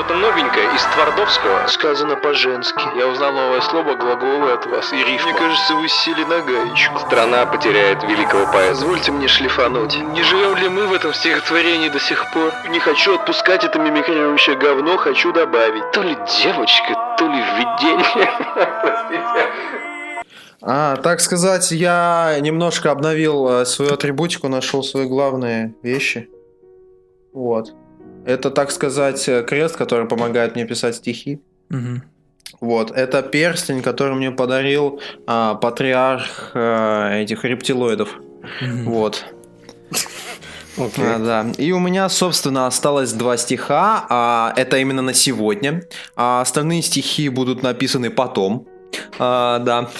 что-то новенькое из Твардовского? Сказано по-женски. Я узнал новое слово, глаголы от вас и рифма. Мне кажется, вы сели на гаечку. Страна потеряет великого поэта. Позвольте мне шлифануть. Не живем ли мы в этом стихотворении до сих пор? Не хочу отпускать это мимикрирующее говно, хочу добавить. То ли девочка, то ли введение. А, так сказать, я немножко обновил э, свою атрибутику, нашел свои главные вещи. Вот. Это, так сказать, крест, который помогает мне писать стихи. Мгм. Вот. Это перстень, который мне подарил а, патриарх а, этих рептилоидов. Мгм. Вот. А, да. И у меня, собственно, осталось два стиха. а, это именно на сегодня. А остальные стихи будут написаны потом. А, да.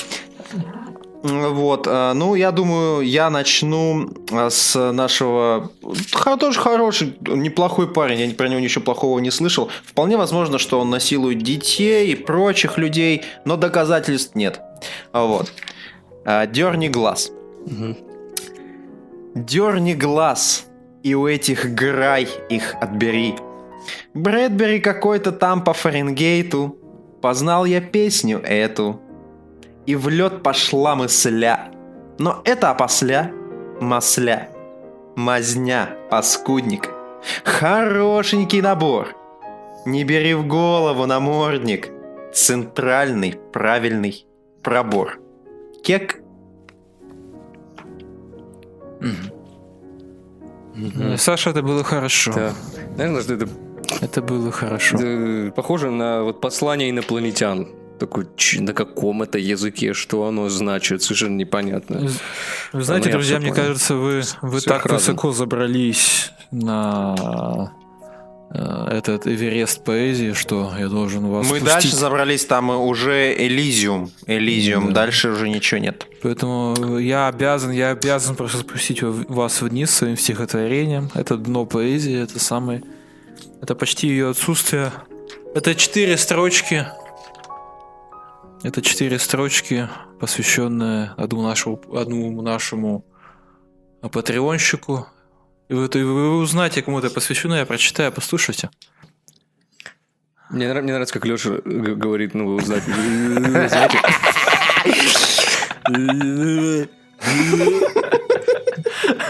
Вот, а, ну, я думаю, я начну а, с нашего... Тоже хороший, неплохой парень, я про него ничего плохого не слышал. Вполне возможно, что он насилует детей и прочих людей, но доказательств нет. Вот. А, Дерни глаз. Дерни глаз, и у этих грай их отбери. Брэдбери какой-то там по Фаренгейту, познал я песню эту, и в лед пошла мысля. Но это опосля, масля, мазня, паскудник. Хорошенький набор. Не бери в голову, намордник. Центральный, правильный пробор. Кек Э, Саша, это было хорошо. Да. Наверное, что это, Это было хорошо. это похоже на вот послание инопланетян. Такой, на каком это языке, что оно значит, совершенно непонятно. Вы знаете, я друзья, мне понял. кажется, вы, вы так Сверхразум. высоко забрались на э, этот Эверест поэзии, что я должен вас Мы пустить. дальше забрались, там уже Элизиум. Элизиум, Да. дальше уже ничего нет. Поэтому я обязан, я обязан просто спустить вас вниз своим стихотворением. Это дно поэзии, это самый... Это почти ее отсутствие. Это четыре строчки. Это четыре строчки, посвященные одному нашему, одному нашему патреонщику. И вы, и вы узнаете, кому это посвящено, я прочитаю, послушайте. Мне, мне нравится, как Леша говорит, ну, вы узнаете. Знаете,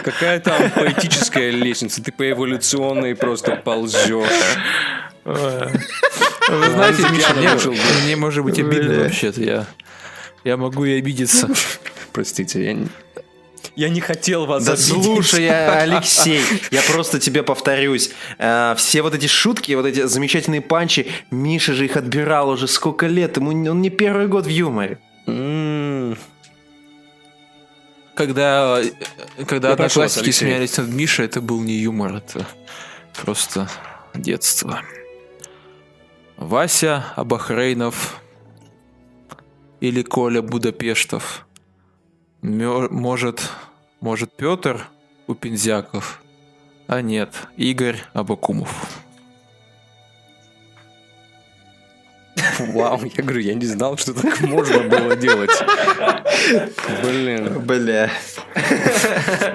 Какая там поэтическая лестница, ты по эволюционной просто ползешь. Вы знаете, Миша, мне, может быть обидно вообще-то. Я, я могу и обидеться. Простите, я не, я не хотел вас Да обидеть. слушай, я- Алексей, я просто тебе повторюсь. Э, Все вот эти шутки, вот эти замечательные панчи, Миша же их отбирал уже сколько лет, ему он не первый год в юморе. Когда, когда Я прошу вас, одноклассники смеялись над Мишей, это был не юмор, это просто детство. Вася Абахрейнов или Коля Будапештов. Может, может Петр Упензяков, а нет, Игорь Абакумов. Вау, я говорю, я не знал, что так можно было делать. Блин, Бля.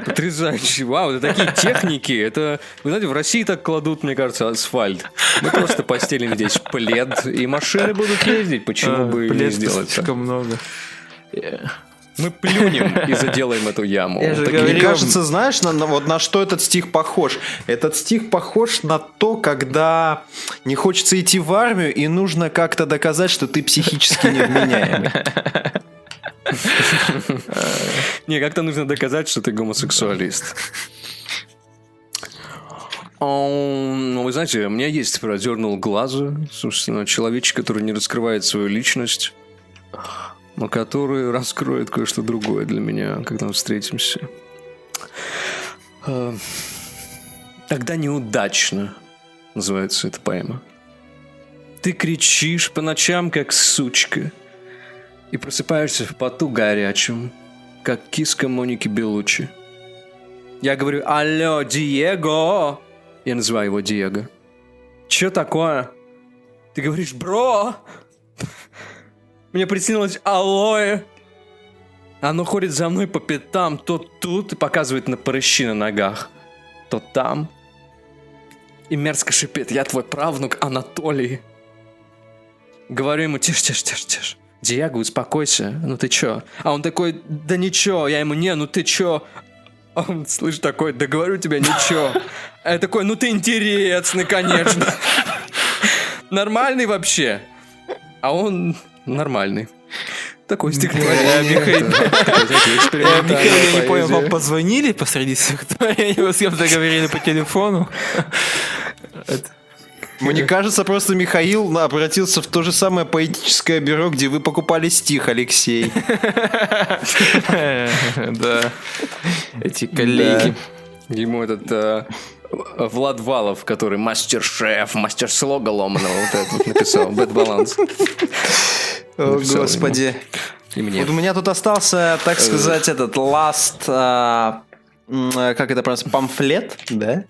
потрясающе. Вау, это такие техники. Это, вы знаете, в России так кладут, мне кажется, асфальт. Мы просто постелим здесь плед, и машины будут ездить. Почему бы и не сделать слишком много. Мы плюнем и заделаем эту яму. Мне кажется, знаешь, на, на- вот на что этот стих похож? Этот стих похож на то, когда не хочется идти в армию и нужно как-то доказать, что ты психически невменяемый. Не, как-то нужно доказать, что ты гомосексуалист. Ну, вы знаете, у меня есть продернул глаза, собственно, человечек, который не раскрывает свою личность, но который раскроет кое-что другое для меня, когда мы встретимся. А, Тогда неудачно называется эта поэма. Ты кричишь по ночам, как сучка, и просыпаешься в поту горячем, как киска Моники Белучи. Я говорю, алло, Диего! Я называю его Диего. Че такое? Ты говоришь, бро! Мне приснилось алоэ. Оно ходит за мной по пятам, то тут и показывает на прыщи на ногах, то там. и мерзко шипит. Я твой правнук Анатолий. Говорю ему, тише, тише, тише, тише. Диаго, успокойся. Ну ты чё? А он такой, да ничего. Я ему, не, ну ты чё? А Он, слышь, такой, да говорю тебе, ничего. А я такой, ну ты интересный, конечно. Нормальный вообще. А он нормальный. Такой стихотворение. Михаил- я не понял, вам позвонили посреди стихотворения, вы с кем-то говорили по телефону? Мне кажется, просто Михаил обратился в то же самое поэтическое бюро, где вы покупали стих, Алексей. Да. Эти коллеги. Ему этот э, Влад Валов, который мастер-шеф, мастер-слога ломаного, вот вот написал, Bad Balance. О, господи. И мне. Вот у меня тут остался, так сказать, этот last, а, а, как это просто, памфлет, да?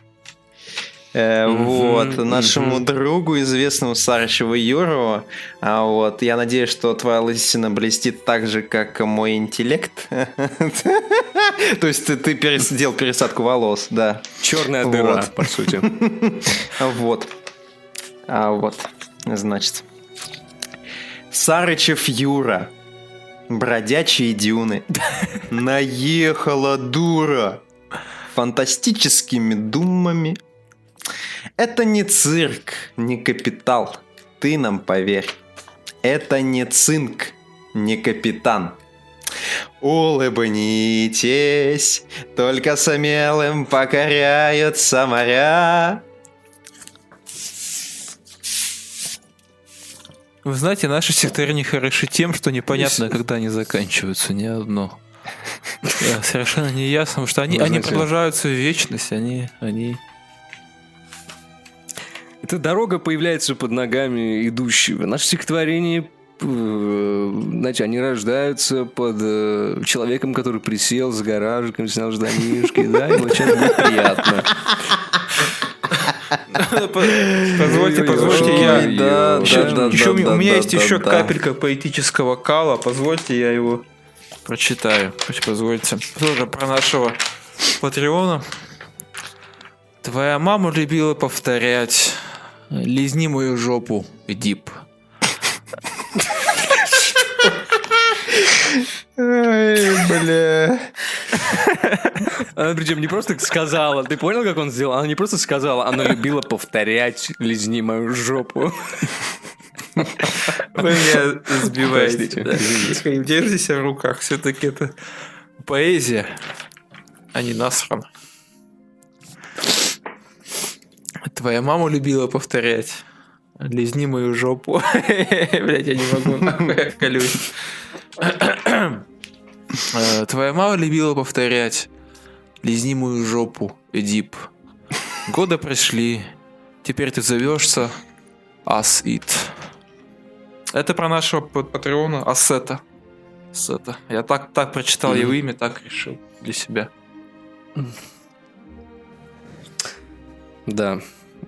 Э, вот, нашему другу, известному Сарычеву Юру. А вот, я надеюсь, что твоя лысина блестит так же, как мой интеллект. То есть ты, ты пересадку волос, да. Черная дыра, по сути. Вот. А вот, значит. Сарычев Юра. Бродячие дюны. Наехала дура. Фантастическими думами. Это не цирк, не капитал. Ты нам поверь. Это не цинк, не капитан. Улыбнитесь, только смелым покоряются моря. Вы знаете, наши стихотворения хороши тем, что непонятно, когда они заканчиваются, ни одно. Да, совершенно не ясно, потому что они, они продолжаются в вечность, они, они... Эта дорога появляется под ногами идущего. Наше стихотворение, э, знаете, они рождаются под э, человеком, который присел с гаражиком, снял штанишки, да, ему чем будет приятно. Позвольте, позвольте, я... У меня- есть еще капелька поэтического кала. Позвольте, я его прочитаю. Позвольте. Тоже про нашего Патреона. Твоя мама любила повторять «Лизни мою жопу, Дип». Ой, бля. Она причем не просто сказала, ты понял, как он сделал? Она не просто сказала, она любила повторять «лизни мою жопу». Вы меня сбиваете. Да. извините. Михаил, держи себя в руках. Все-таки это поэзия, а не насран. Твоя мама любила повторять. Лизни мою жопу. Блять, я не могу, колюсь. Э, Твоя мама любила повторять. Лизни мою жопу, Эдип. Годы прошли. Теперь ты зовешься Ass Eat. Это про нашего патреона Ассета. Ассета. Я так, так прочитал его имя, так решил для себя. Да,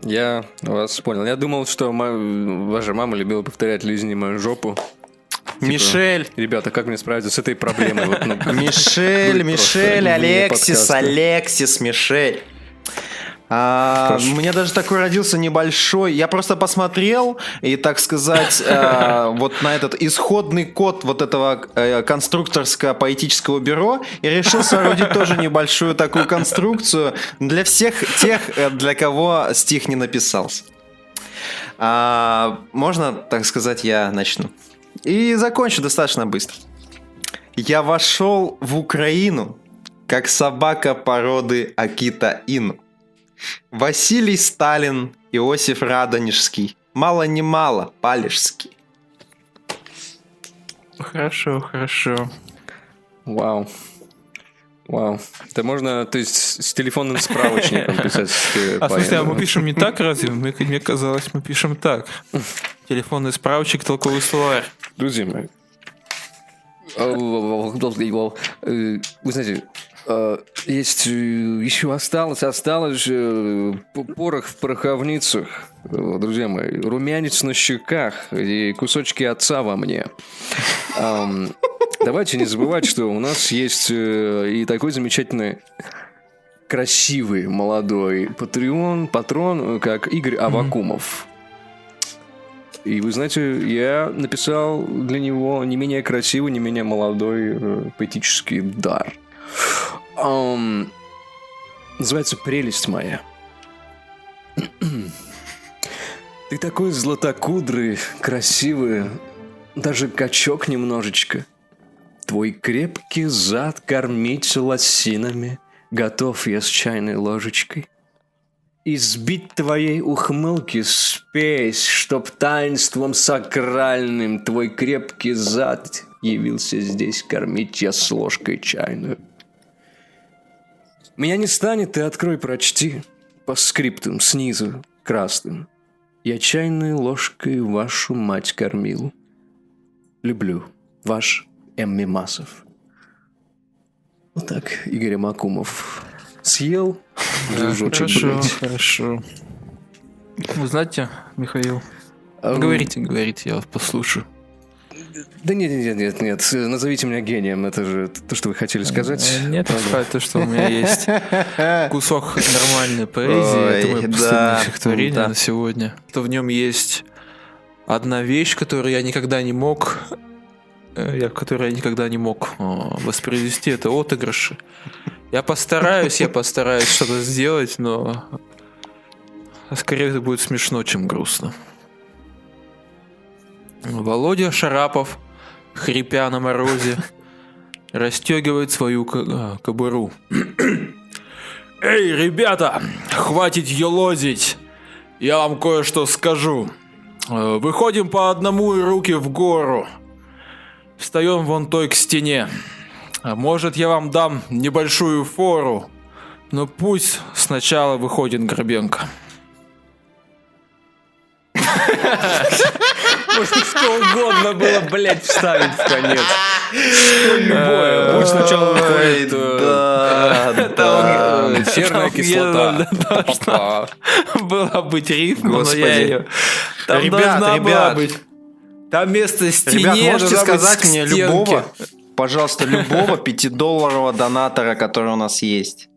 я вас понял. Я думал, что ма- ваша мама любила повторять «лизни мою жопу». Мишель, Ребята, как мне справиться с этой проблемой? Вот, ну, Мишель, Мишель, Алексис. Алексис, Мишель. А, у меня даже такой родился небольшой. Я просто посмотрел и, так сказать, а, вот на этот исходный код вот этого э, конструкторско-поэтического бюро и решил соорудить тоже небольшую такую конструкцию для всех тех, э, для кого стих не написался. А, можно, так сказать, я начну. И закончу достаточно быстро. Я вошел в Украину, как собака породы Акита Ину. Василий Сталин, Иосиф Радонежский, мало не мало, Палежский. Хорошо, хорошо. Вау. Вау. Это можно, то есть, с телефонным справочником писать. А в смысле, а мы пишем не так разве? Мне, мне казалось, мы пишем так. Телефонный справочник, толковый словарь. Друзья мои. э, Вы знаете, э, есть э, еще осталось, осталось э, порох в пороховницах, друзья мои, румянец на щеках и кусочки отца во мне. Давайте не забывать, что у нас есть и такой замечательный красивый молодой патреон, патрон, как Игорь Авакумов. И вы знаете, я написал для него не менее красивый, не менее молодой э, поэтический дар. Ам, называется «Прелесть моя». Ты такой златокудрый, красивый, даже качок немножечко. Твой крепкий зад кормить лосинами, готов я с чайной ложечкой. Избить твоей ухмылки спесь, чтоб таинством сакральным твой крепкий зад явился здесь кормить я с ложкой чайную. Меня не станет, ты открой, прочти по скриптам снизу красным. Я чайной ложкой вашу мать кормил. Люблю. Ваш М. Мимасов. Вот так Игорь Макумов съел. Дружочек, Хорошо, блядь. хорошо. Вы знаете, Михаил, Ам, говорите, говорите, я вас послушаю. Да нет, нет, нет, нет, назовите меня гением, это же то, что вы хотели сказать. Э, Нет, сказать то, что у меня есть кусок нормальной поэзии. Ой, это мое да, стихотворение да. на сегодня. То в нем есть одна вещь, которую я никогда не мог э, я, которую я никогда не мог э, воспроизвести, это отыгрыши. Я постараюсь, я постараюсь что-то сделать, но скорее это будет смешно, чем грустно. Володя Шарапов, хрипя на морозе, расстегивает свою а, кобуру. Эй, ребята, хватит елозить. Я вам кое-что скажу. Э, Выходим по одному и руки в гору. Встаем вон той к стене. А может, я вам дам небольшую фору. Но пусть сначала выходит Грабенко. Можно что угодно было, блядь, вставить в конец. Что любое. Пусть сначала выходит э, да, э, серная Там кислота. была быть рифма, но я ее... Там должна была быть... Там вместо стене Ребят, можете сказать мне любого, пожалуйста, любого пятидолларового донатора, который у нас есть?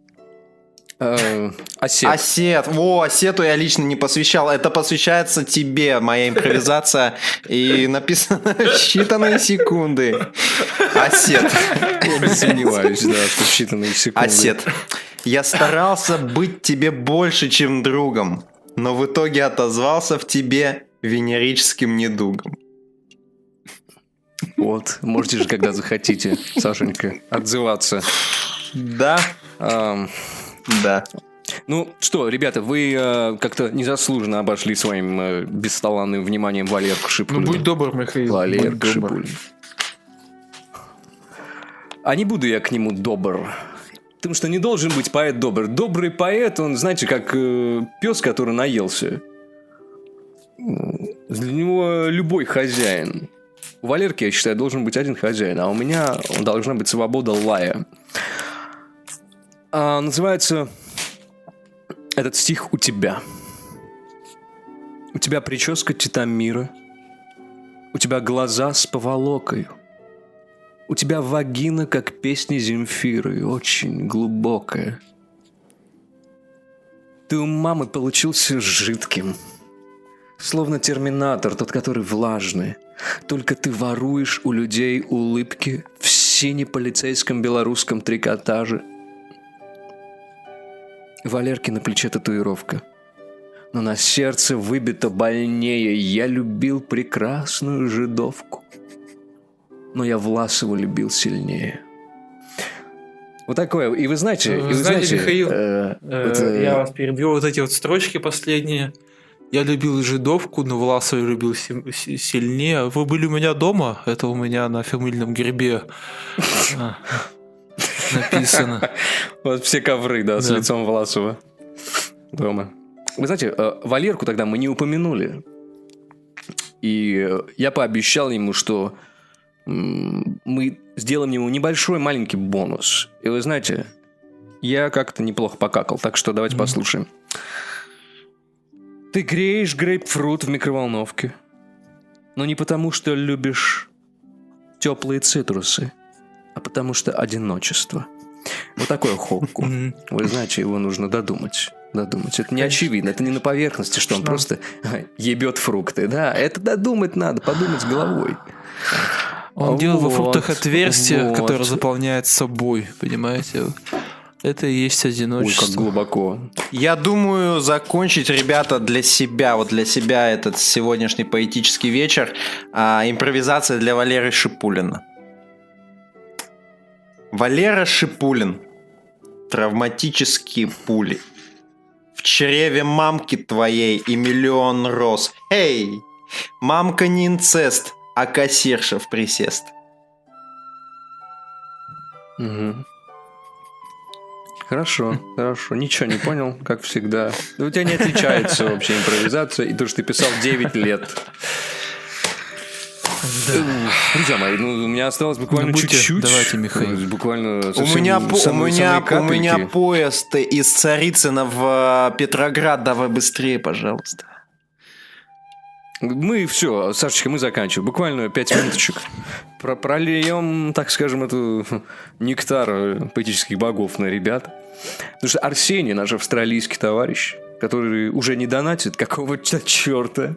Э, Осет. Осет. Во, Осету я лично не посвящал. Это посвящается тебе, моя импровизация. И написано считанные секунды. Осет. Я не сомневаюсь, да, что считанные секунды. Осет. Я старался быть тебе больше, чем другом, но в итоге отозвался в тебе венерическим недугом. Вот, можете же, когда захотите, Сашенька, отзываться. Да, да. Ну что, ребята, вы э, как-то незаслуженно обошли своим э, бесталанным вниманием Валерку Ну, Шипулина. будь добр, Михаил. Валерка. Шипулин. А не буду я к нему добр. Потому что не должен быть поэт добр. Добрый поэт, он, знаете, как э, пес, который наелся. Для него любой хозяин. У Валерки, я считаю, должен быть один хозяин, а у меня должна быть свобода лая. А, называется этот стих «У тебя». У тебя прическа Титамира. У тебя глаза с поволокою. У тебя вагина, как песни Земфиры, очень глубокая. Ты у мамы получился жидким. Словно терминатор, тот, который влажный. Только ты воруешь у людей улыбки в сине-полицейском белорусском трикотаже. Валерки на плече татуировка. Но на сердце выбито больнее. Я любил прекрасную жидовку. Но я Власова любил сильнее. Вот такое. И вы знаете, и вы Знаете, знаете, Михаил, э, Э, это- Я вас перебью. Вот эти вот строчки последние. Я любил жидовку, но Власова любил си- си- сильнее. Вы были у меня дома? Это у меня на фамильном гербе а, написано. Вот все ковры, да, с лицом Власова дома. Вы знаете, э, Валерку тогда мы не упомянули. И я пообещал ему, что мы сделаем ему небольшой маленький бонус. И вы знаете, я как-то неплохо покакал, так что давайте послушаем. Ты греешь грейпфрут в микроволновке. Но не потому, что любишь теплые цитрусы, а потому что одиночество. Вот такой хокку. Вы знаете, его нужно додумать. Додумать. Это не очевидно, это не на поверхности, что он просто ебет фрукты. Да, это додумать надо, подумать головой. Он делал во фруктах отверстие, которое заполняет собой, понимаете? Это и есть Ой, одиночество. как глубоко. Я думаю, закончить, ребята, для себя, вот для себя этот сегодняшний поэтический вечер, а, импровизация для Валеры Шипулина. Валера Шипулин. Травматические пули. В чреве мамки твоей и миллион роз. Эй! Мамка не инцест, а кассирша в присест. Мгм. Хорошо, хорошо. Ничего не понял, как всегда. Да у тебя не отличается вообще импровизация и то, что ты писал 9 лет. Друзья мои, ну у меня осталось буквально Ну, будьте- чуть-чуть. давайте, Михаил. Ну, Буквально У меня, по- у, самые- меня, самые у меня поезд из Царицына в э, Петроград. Давай быстрее, пожалуйста. Мы все, Сашечка, мы заканчиваем. Буквально пять минуточек. Про прольем, так скажем, эту нектар поэтических богов на ребят. Потому что Арсений, наш австралийский товарищ, который уже не донатит какого-то черта,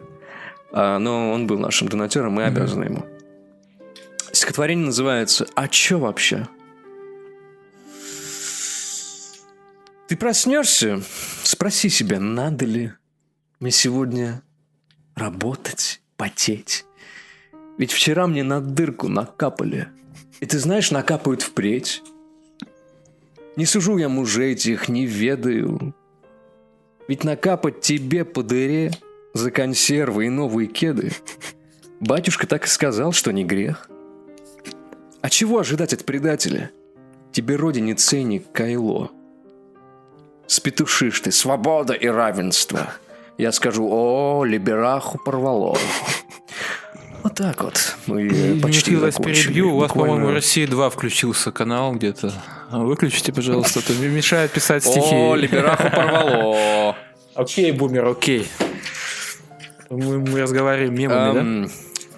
а, но он был нашим донатером, мы обязаны ему. Стихотворение называется «А чё вообще?» Ты проснешься, спроси себя, надо ли мне сегодня работать, потеть. Ведь вчера мне на дырку накапали. И ты знаешь, накапают впредь. Не сужу я мужей этих, не ведаю. Ведь накапать тебе по дыре за консервы и новые кеды. Батюшка так и сказал, что не грех. А чего ожидать от предателя? Тебе родине ценник Кайло. Спетушишь ты, свобода и равенство. Я скажу, о, либераху порвало. Вот так вот. Мы почти вас перебью. У вас, по-моему, Россия 2 включился канал где-то. Выключите, пожалуйста, это мне мешает писать стихи. О, либераху порвало. Окей, бумер, окей. Мы, мы разговариваем мемами, да? Эм,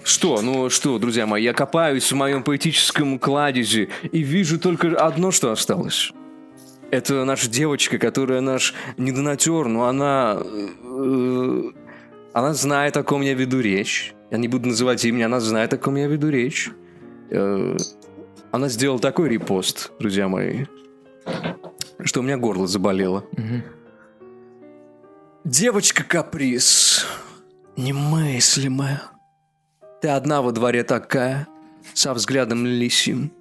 Что, ну что, друзья мои, я копаюсь в моем поэтическом кладезе и вижу только одно, что осталось. Это наша девочка, которая наш недонатер, но она... э, она знает, о ком я веду речь. Я не буду называть имя, она знает, о ком я веду речь. Э, Она сделала такой репост, друзья мои, что у меня горло заболело. Девочка-каприз, немыслимая. Ты одна во дворе такая, со взглядом лисим.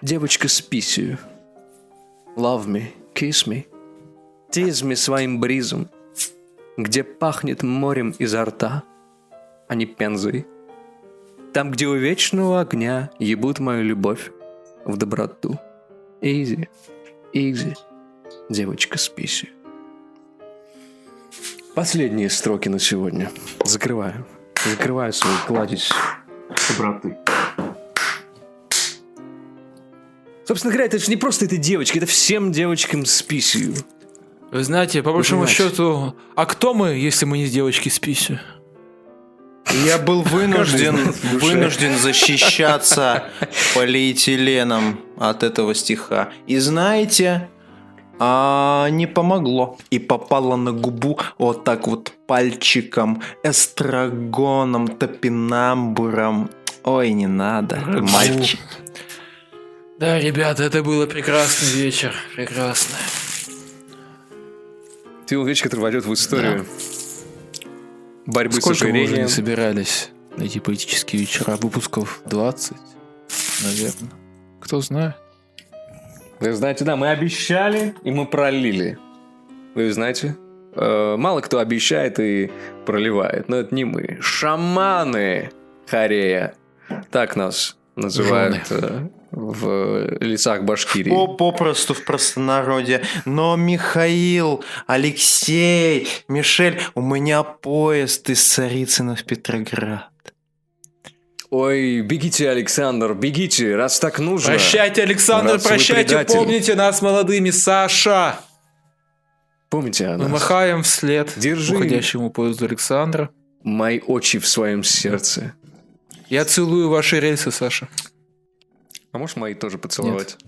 Девочка с писью. Love me, kiss me. Tease me своим бризом, где пахнет морем изо рта, а не пензой. Там, где у вечного огня ебут мою любовь в доброту. Изи, изи, девочка с писью. Последние строки на сегодня. Закрываю. Закрываю свою кладезь доброты. Собственно говоря, это же не просто этой девочке, это всем девочкам с писью. Вы знаете, по большому понимаете. счету, а кто мы, если мы не девочки с писью? Я был вынужден, вынужден защищаться полиэтиленом от этого стиха. И знаете, а, не помогло. И попало на губу вот так вот пальчиком, эстрагоном, топинамбуром. Ой, не надо, мальчик. Да, ребята, это было прекрасный вечер. Прекрасный. Ты вещь, который войдет в историю борьбы с Сколько уже ожирением. не собирались на эти поэтические вечера? Выпусков 20, наверное. Кто знает. Вы знаете, да, мы обещали, и мы пролили. Вы знаете, э, мало кто обещает и проливает, но это не мы. Шаманы Харея. Так нас называют э, в лесах Башкирии. По попросту в простонародье. Но Михаил, Алексей, Мишель, у меня поезд из Царицына в Петроград. Ой, бегите, Александр, бегите, раз так нужно. Прощайте, Александр, Раз прощайте, помните нас молодыми, Саша. Помните о Мы нас? махаем вслед Держи. уходящему поезду Александра. Мои очи в своем сердце. Я целую ваши рельсы, Саша. А можешь мои тоже поцеловать?